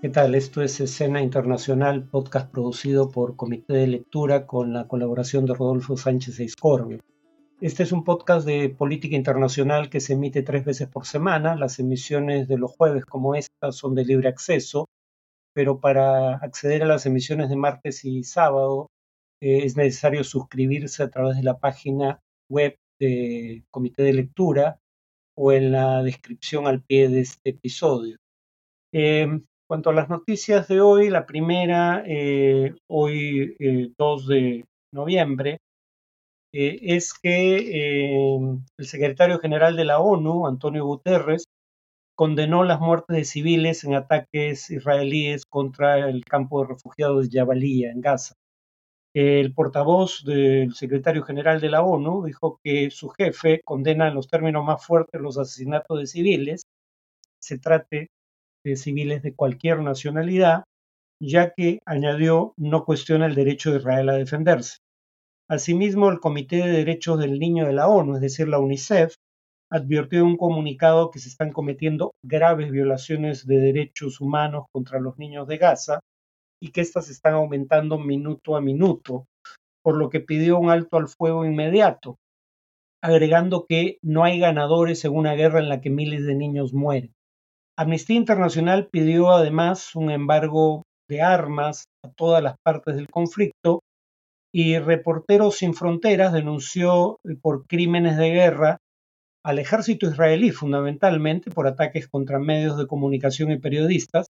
¿Qué tal? Esto es Escena Internacional, podcast producido por Comité de Lectura con la colaboración de Rodolfo Sánchez Eiscorbe. Este es un podcast de política internacional que se emite tres veces por semana. Las emisiones de los jueves como esta son de libre acceso, pero para acceder a las emisiones de martes y sábado eh, es necesario suscribirse a través de la página web de Comité de Lectura o en la descripción al pie de este episodio. Eh, cuanto a las noticias de hoy, la primera, eh, hoy 2 eh, de noviembre, eh, es que el secretario general de la ONU, Antonio Guterres, condenó las muertes de civiles en ataques israelíes contra el campo de refugiados de Jabalía, en Gaza. El portavoz del secretario general de la ONU dijo que su jefe condena en los términos más fuertes los asesinatos de civiles, se trate civiles de cualquier nacionalidad, ya que, añadió, no cuestiona el derecho de Israel a defenderse. Asimismo, el Comité de Derechos del Niño de la ONU, es decir, la UNICEF, advirtió en un comunicado que se están cometiendo graves violaciones de derechos humanos contra los niños de Gaza y que éstas están aumentando minuto a minuto, por lo que pidió un alto al fuego inmediato, agregando que no hay ganadores en una guerra en la que miles de niños mueren. Amnistía Internacional pidió además un embargo de armas a todas las partes del conflicto y Reporteros Sin Fronteras denunció por crímenes de guerra al ejército israelí fundamentalmente por ataques contra medios de comunicación y periodistas,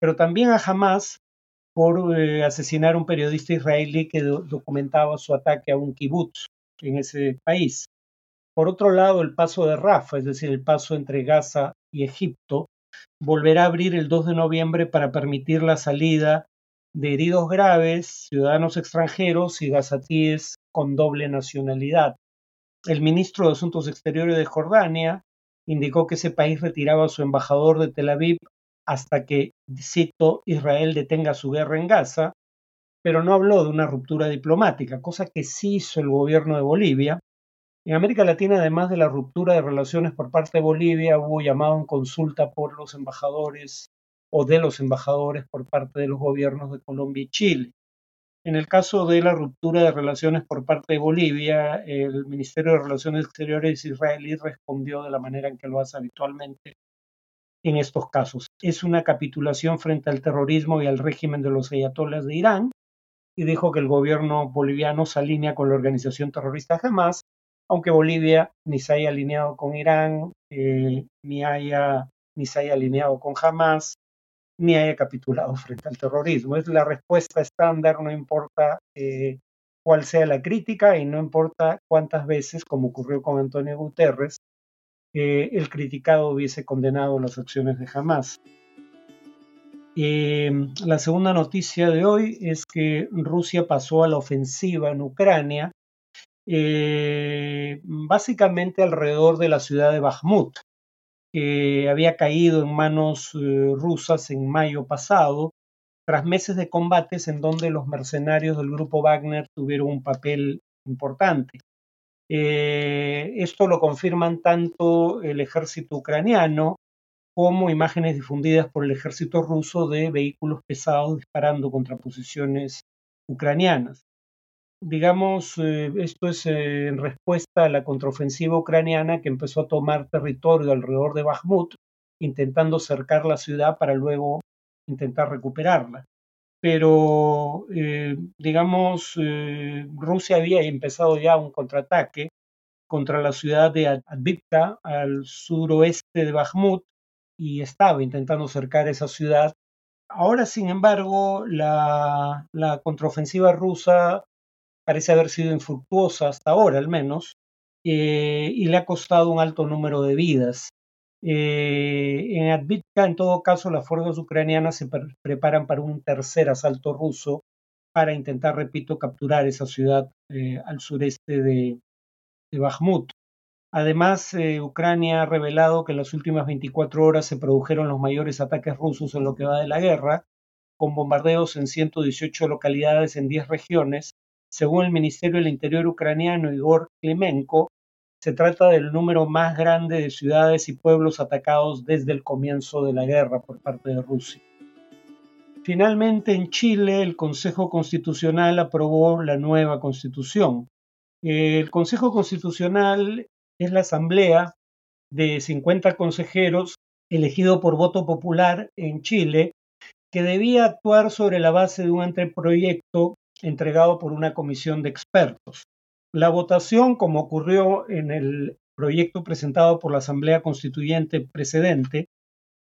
pero también a Hamas por eh, asesinar a un periodista israelí que documentaba su ataque a un kibutz en ese país. Por otro lado, el paso de Rafa, es decir, el paso entre Gaza y Egipto, volverá a abrir el 2 de noviembre para permitir la salida de heridos graves, ciudadanos extranjeros y gazatíes con doble nacionalidad. El ministro de Asuntos Exteriores de Jordania indicó que ese país retiraba a su embajador de Tel Aviv hasta que, cito, Israel detenga su guerra en Gaza, pero no habló de una ruptura diplomática, cosa que sí hizo el gobierno de Bolivia, en América Latina, además de la ruptura de relaciones por parte de Bolivia, hubo llamado en consulta por los embajadores o de los embajadores por parte de los gobiernos de Colombia y Chile. En el caso de la ruptura de relaciones por parte de Bolivia, el Ministerio de Relaciones Exteriores israelí respondió de la manera en que lo hace habitualmente en estos casos. Es una capitulación frente al terrorismo y al régimen de los ayatolas de Irán y dijo que el gobierno boliviano se alinea con la organización terrorista Hamas aunque Bolivia ni se haya alineado con Irán, eh, ni, haya, ni se haya alineado con Hamas, ni haya capitulado frente al terrorismo. Es la respuesta estándar, no importa eh, cuál sea la crítica y no importa cuántas veces, como ocurrió con Antonio Guterres, eh, el criticado hubiese condenado las acciones de Hamas. la segunda noticia de hoy es que Rusia pasó a la ofensiva en Ucrania eh, básicamente alrededor de la ciudad de Bakhmut, que había caído en manos eh, rusas en mayo pasado, tras meses de combates en donde los mercenarios del grupo Wagner tuvieron un papel importante. Eh, esto lo confirman tanto el ejército ucraniano como imágenes difundidas por el ejército ruso de vehículos pesados disparando contra posiciones ucranianas digamos, eh, esto es eh, en respuesta a la contraofensiva ucraniana que empezó a tomar territorio alrededor de Bakhmut, intentando cercar la ciudad para luego intentar recuperarla. Pero, eh, digamos, Rusia había empezado ya un contraataque contra la ciudad de Advitka, al suroeste de Bakhmut, y estaba intentando cercar esa ciudad. Ahora, sin embargo, la, la contraofensiva rusa parece haber sido infructuosa hasta ahora al menos, eh, y le ha costado un alto número de vidas. Eh, en Advitka, en todo caso, las fuerzas ucranianas se preparan para un tercer asalto ruso para intentar, repito, capturar esa ciudad eh, al sureste de, de Bakhmut. Además, Ucrania ha revelado que en las últimas 24 horas se produjeron los mayores ataques rusos en lo que va de la guerra, con bombardeos en 118 localidades en 10 regiones, según el Ministerio del Interior ucraniano Igor Klimenko, se trata del número más grande de ciudades y pueblos atacados desde el comienzo de la guerra por parte de Rusia. Finalmente, en Chile, el Consejo Constitucional aprobó la nueva constitución. El Consejo Constitucional es la asamblea de 50 consejeros elegido por voto popular en Chile, que debía actuar sobre la base de un anteproyecto entregado por una comisión de expertos. La votación, como ocurrió en el proyecto presentado por la Asamblea Constituyente precedente,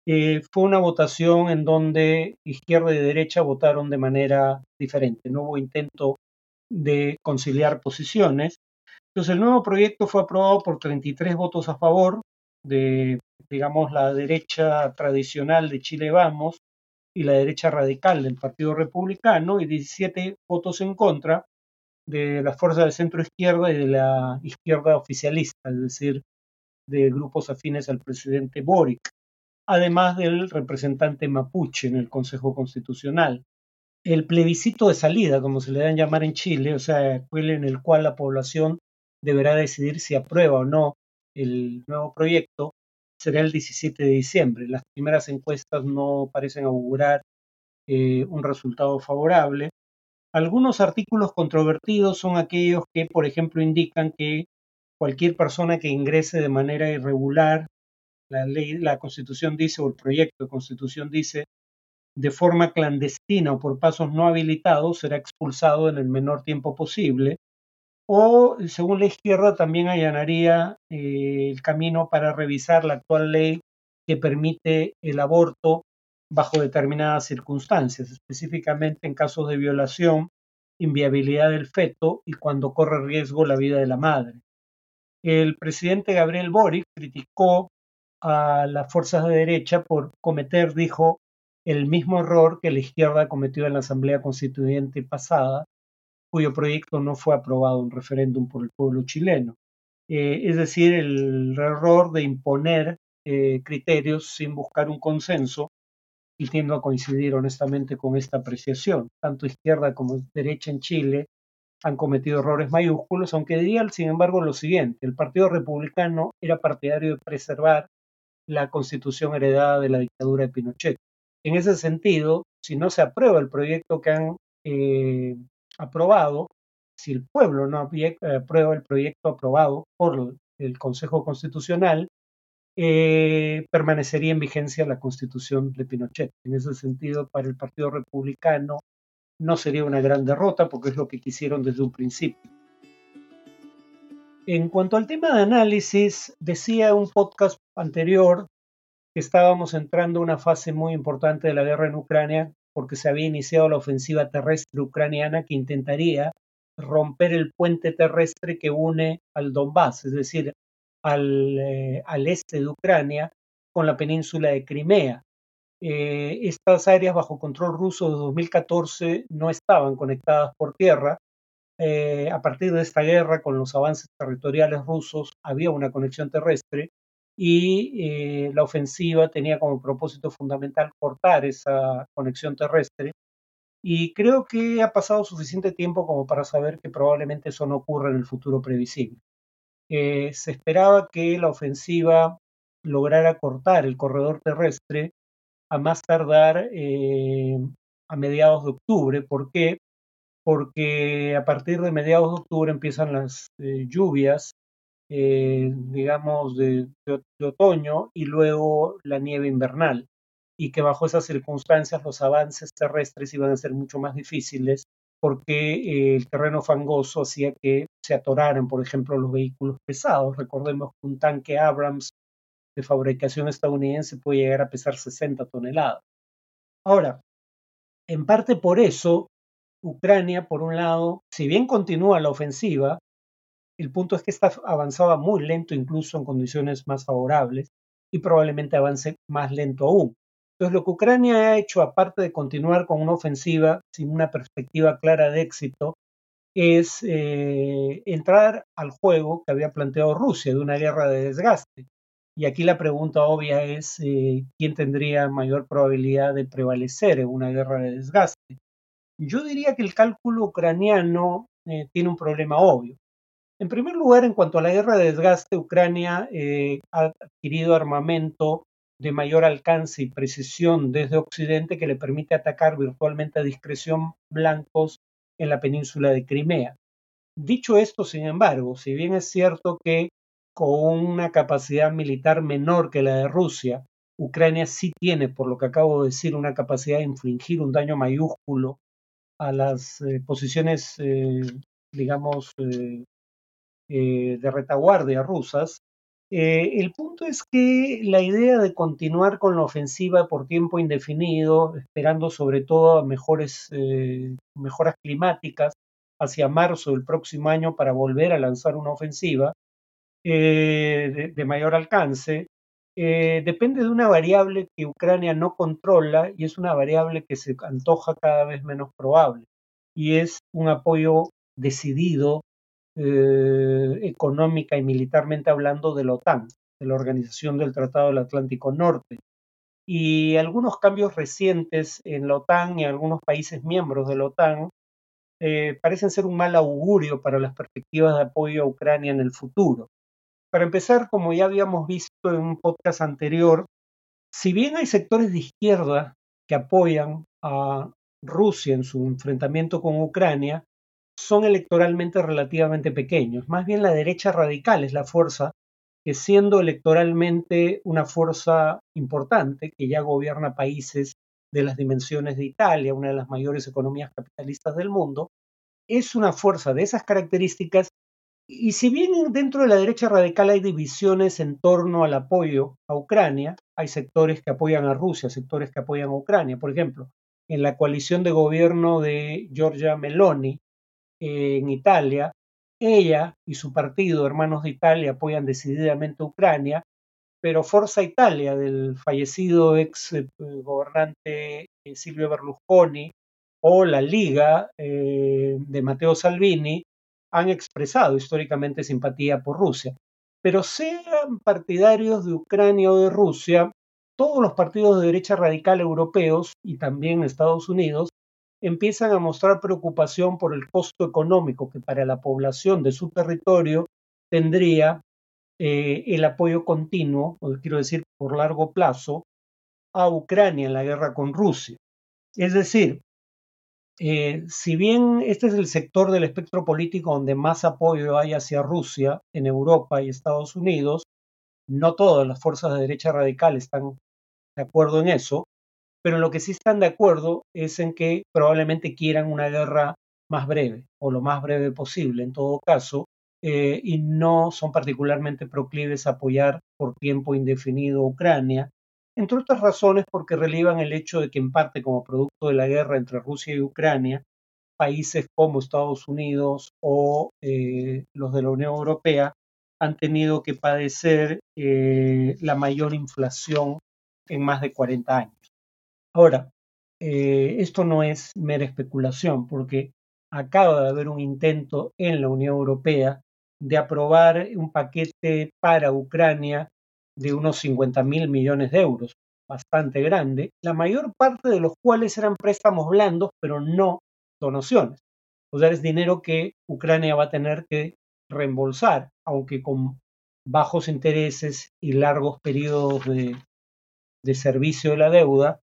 eh, fue una votación en donde izquierda y derecha votaron de manera diferente. No hubo intento de conciliar posiciones. Entonces el nuevo proyecto fue aprobado por 33 votos a favor de, digamos, la derecha tradicional de Chile Vamos y la derecha radical del Partido Republicano y 17 votos en contra de las fuerzas de centro izquierda y de la izquierda oficialista, es decir, de grupos afines al presidente Boric además del representante mapuche en el Consejo Constitucional. El plebiscito de salida, como se le dan llamar en Chile, o sea, aquel en el cual la población deberá decidir si aprueba o no el nuevo proyecto, será el 17 de diciembre. Las primeras encuestas no parecen augurar eh, un resultado favorable. Algunos artículos controvertidos son aquellos que, por ejemplo, indican que cualquier persona que ingrese de manera irregular la ley, la constitución dice, o el proyecto de constitución dice, de forma clandestina o por pasos no habilitados, será expulsado en el menor tiempo posible. O, según la izquierda, también allanaría eh, el camino para revisar la actual ley que permite el aborto bajo determinadas circunstancias, específicamente en casos de violación, inviabilidad del feto y cuando corre riesgo la vida de la madre. El presidente Gabriel Boric criticó a las fuerzas de derecha por cometer, dijo, el mismo error que la izquierda cometió en la Asamblea Constituyente pasada, cuyo proyecto no fue aprobado en referéndum por el pueblo chileno. Eh, es decir, el error de imponer eh, criterios sin buscar un consenso, y tiendo a coincidir honestamente con esta apreciación. Tanto izquierda como derecha en Chile han cometido errores mayúsculos, aunque diría, sin embargo, lo siguiente, el Partido Republicano era partidario de preservar la constitución heredada de la dictadura de Pinochet. En ese sentido, si no se aprueba el proyecto que han eh, aprobado, si el pueblo no aprueba el proyecto aprobado por el Consejo Constitucional, eh, permanecería en vigencia la constitución de Pinochet. En ese sentido, para el Partido Republicano no sería una gran derrota porque es lo que quisieron desde un principio. En cuanto al tema de análisis, decía un podcast anterior que estábamos entrando a una fase muy importante de la guerra en Ucrania porque se había iniciado la ofensiva terrestre ucraniana que intentaría romper el puente terrestre que une al Donbass, es decir, al, eh, este de Ucrania con la península de Crimea. Eh, estas áreas bajo control ruso de 2014 no estaban conectadas por tierra eh, a partir de esta guerra, con los avances territoriales rusos, había una conexión terrestre y eh, la ofensiva tenía como propósito fundamental cortar esa conexión terrestre. Y creo que ha pasado suficiente tiempo como para saber que probablemente eso no ocurra en el futuro previsible. Eh, se esperaba que la ofensiva lograra cortar el corredor terrestre a más tardar a mediados de octubre. ¿Por qué? porque a partir de mediados de octubre empiezan las eh, lluvias, eh, digamos, de, otoño y luego la nieve invernal, y que bajo esas circunstancias los avances terrestres iban a ser mucho más difíciles porque eh, el terreno fangoso hacía que se atoraran, por ejemplo, los vehículos pesados. Recordemos que un tanque Abrams de fabricación estadounidense puede llegar a pesar 60 toneladas. Ahora, en parte por eso, Ucrania, por un lado, si bien continúa la ofensiva, el punto es que está avanzaba muy lento incluso en condiciones más favorables y probablemente avance más lento aún. Entonces lo que Ucrania ha hecho, aparte de continuar con una ofensiva sin una perspectiva clara de éxito, es eh, entrar al juego que había planteado Rusia de una guerra de desgaste. Y aquí la pregunta obvia es eh, quién tendría mayor probabilidad de prevalecer en una guerra de desgaste. Yo diría que el cálculo ucraniano eh, tiene un problema obvio. En primer lugar, en cuanto a la guerra de desgaste, Ucrania eh, ha adquirido armamento de mayor alcance y precisión desde Occidente que le permite atacar virtualmente a discreción blancos en la península de Crimea. Dicho esto, sin embargo, si bien es cierto que con una capacidad militar menor que la de Rusia, Ucrania sí tiene, por lo que acabo de decir, una capacidad de infligir un daño mayúsculo a las eh, posiciones, eh, digamos, de retaguardia rusas. el punto es que la idea de continuar con la ofensiva por tiempo indefinido, esperando sobre todo mejores, mejoras climáticas hacia marzo del próximo año para volver a lanzar una ofensiva de mayor alcance, eh, depende de una variable que Ucrania no controla y es una variable que se antoja cada vez menos probable y es un apoyo decidido eh, económica y militarmente hablando de la OTAN, de la Organización del Tratado del Atlántico Norte. Y algunos cambios recientes en la OTAN y algunos países miembros de la OTAN eh, parecen ser un mal augurio para las perspectivas de apoyo a Ucrania en el futuro. Para empezar, como ya habíamos visto en un podcast anterior, si bien hay sectores de izquierda que apoyan a Rusia en su enfrentamiento con Ucrania, son electoralmente relativamente pequeños. Más bien la derecha radical es la fuerza que siendo electoralmente una fuerza importante, que ya gobierna países de las dimensiones de Italia, una de las mayores economías capitalistas del mundo, es una fuerza de esas características y si bien dentro de la derecha radical hay divisiones en torno al apoyo a Ucrania, hay sectores que apoyan a Rusia, sectores que apoyan a Ucrania. Por ejemplo, en la coalición de gobierno de Giorgia Meloni en Italia, ella y su partido, Hermanos de Italia, apoyan decididamente a Ucrania, pero Forza Italia, del fallecido ex eh, gobernante eh, Silvio Berlusconi, o la Liga de Matteo Salvini, han expresado históricamente simpatía por Rusia. Pero sean partidarios de Ucrania o de Rusia, todos los partidos de derecha radical europeos y también Estados Unidos empiezan a mostrar preocupación por el costo económico que para la población de su territorio tendría eh, el apoyo continuo, o quiero decir por largo plazo, a Ucrania en la guerra con Rusia. Es decir, eh, si bien este es el sector del espectro político donde más apoyo hay hacia Rusia en Europa y Estados Unidos, no todas las fuerzas de derecha radical están de acuerdo en eso, pero lo que sí están de acuerdo es en que probablemente quieran una guerra más breve o lo más breve posible en todo caso, eh, y no son particularmente proclives a apoyar por tiempo indefinido Ucrania, entre otras razones porque relevan el hecho de que en parte como producto de la guerra entre Rusia y Ucrania, países como Estados Unidos o eh, los de la Unión Europea han tenido que padecer eh, la mayor inflación en más de 40 años. Ahora, eh, esto no es mera especulación porque acaba de haber un intento en la Unión Europea de aprobar un paquete para Ucrania de unos 50 mil millones de euros, bastante grande, la mayor parte de los cuales eran préstamos blandos, pero no donaciones. O sea, es dinero que Ucrania va a tener que reembolsar, aunque con bajos intereses y largos periodos de, servicio de la deuda.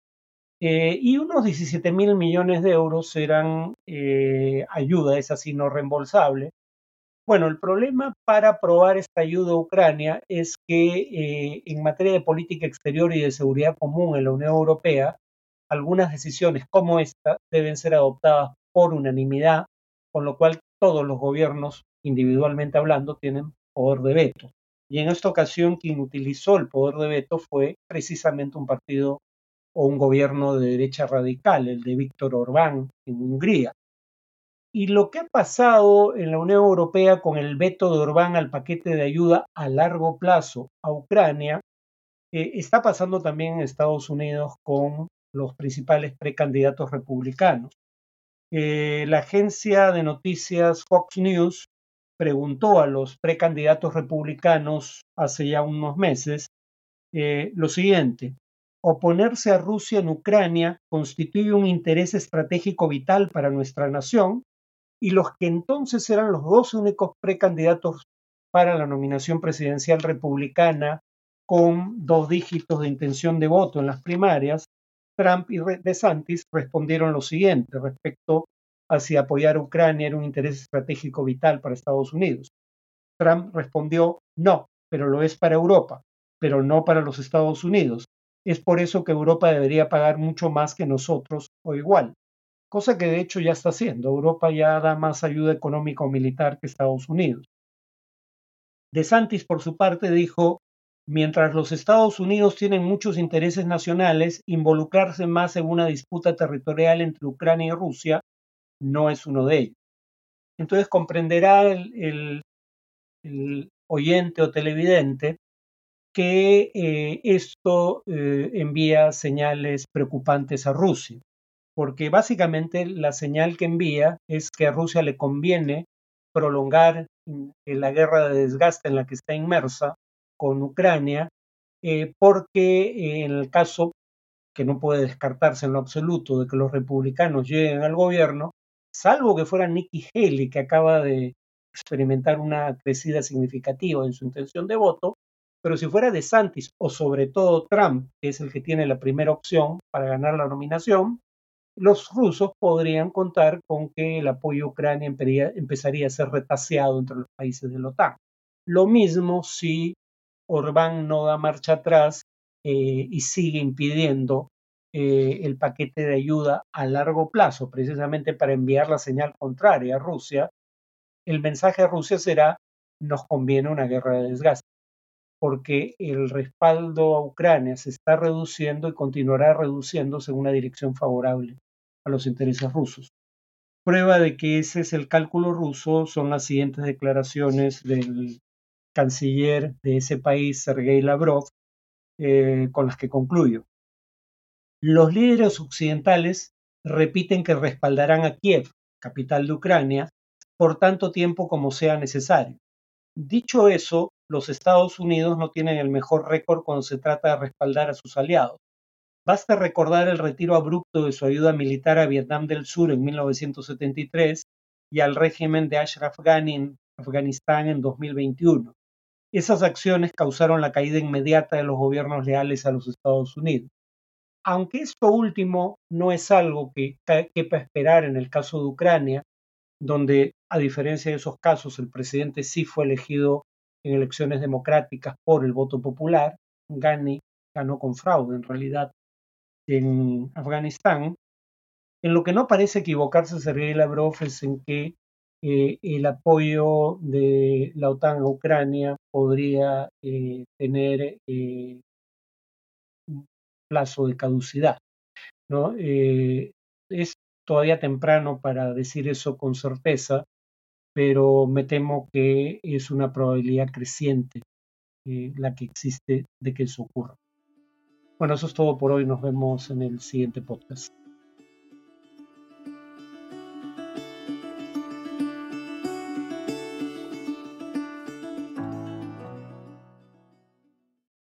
Eh, y unos 17 mil millones de euros serán eh, ayuda, es así no reembolsable, bueno, el problema para aprobar esta ayuda a Ucrania es que eh, en materia de política exterior y de seguridad común en la Unión Europea, algunas decisiones como esta deben ser adoptadas por unanimidad, con lo cual todos los gobiernos, individualmente hablando, tienen poder de veto. Y en esta ocasión quien utilizó el poder de veto fue precisamente un partido o un gobierno de derecha radical, el de Víctor Orbán en Hungría. Y lo que ha pasado en la Unión Europea con el veto de Orbán al paquete de ayuda a largo plazo a Ucrania, eh, está pasando también en Estados Unidos con los principales precandidatos republicanos. Eh, la agencia de noticias Fox News preguntó a los precandidatos republicanos hace ya unos meses eh, lo siguiente, oponerse a Rusia en Ucrania constituye un interés estratégico vital para nuestra nación y los que entonces eran los dos únicos precandidatos para la nominación presidencial republicana con dos dígitos de intención de voto en las primarias, Trump y DeSantis respondieron lo siguiente respecto a si apoyar a Ucrania era un interés estratégico vital para Estados Unidos. Trump respondió no, pero lo es para Europa, pero no para los Estados Unidos. Es por eso que Europa debería pagar mucho más que nosotros o igual, cosa que de hecho ya está haciendo. Europa ya da más ayuda económica o militar que Estados Unidos. DeSantis, por su parte, dijo Mientras los Estados Unidos tienen muchos intereses nacionales, involucrarse más en una disputa territorial entre Ucrania y Rusia no es uno de ellos. Entonces comprenderá el, oyente o televidente que eh, esto eh, envía señales preocupantes a Rusia, porque básicamente la señal que envía es que a Rusia le conviene prolongar la guerra de desgaste en la que está inmersa con Ucrania, eh, porque eh, en el caso que no puede descartarse en lo absoluto de que los republicanos lleguen al gobierno, salvo que fuera Nikki Haley, que acaba de experimentar una crecida significativa en su intención de voto, pero si fuera DeSantis o sobre todo Trump, que es el que tiene la primera opción para ganar la nominación, los rusos podrían contar con que el apoyo a Ucrania empezaría a ser retaseado entre los países de la OTAN. Lo mismo si Orbán no da marcha atrás eh, y sigue impidiendo eh, el paquete de ayuda a largo plazo, precisamente para enviar la señal contraria a Rusia, el mensaje a Rusia será nos conviene una guerra de desgaste, porque el respaldo a Ucrania se está reduciendo y continuará reduciéndose en una dirección favorable a los intereses rusos. Prueba de que ese es el cálculo ruso son las siguientes declaraciones del canciller de ese país, Sergei Lavrov, eh, con las que concluyo. Los líderes occidentales repiten que respaldarán a Kiev, capital de Ucrania, por tanto tiempo como sea necesario. Dicho eso, los Estados Unidos no tienen el mejor récord cuando se trata de respaldar a sus aliados. Basta recordar el retiro abrupto de su ayuda militar a Vietnam del Sur en 1973 y al régimen de Ashraf Ghani en Afganistán en 2021. Esas acciones causaron la caída inmediata de los gobiernos leales a los Estados Unidos. Aunque esto último no es algo que quepa esperar en el caso de Ucrania, donde, a diferencia de esos casos, el presidente sí fue elegido en elecciones democráticas por el voto popular, Ghani ganó con fraude en realidad en Afganistán, en lo que no parece equivocarse Sergei Lavrov es en que eh, el apoyo de la OTAN a Ucrania podría eh, tener eh, un plazo de caducidad. ¿no? es todavía temprano para decir eso con certeza, pero me temo que es una probabilidad creciente la que existe de que eso ocurra. Bueno, eso es todo por hoy. Nos vemos en el siguiente podcast.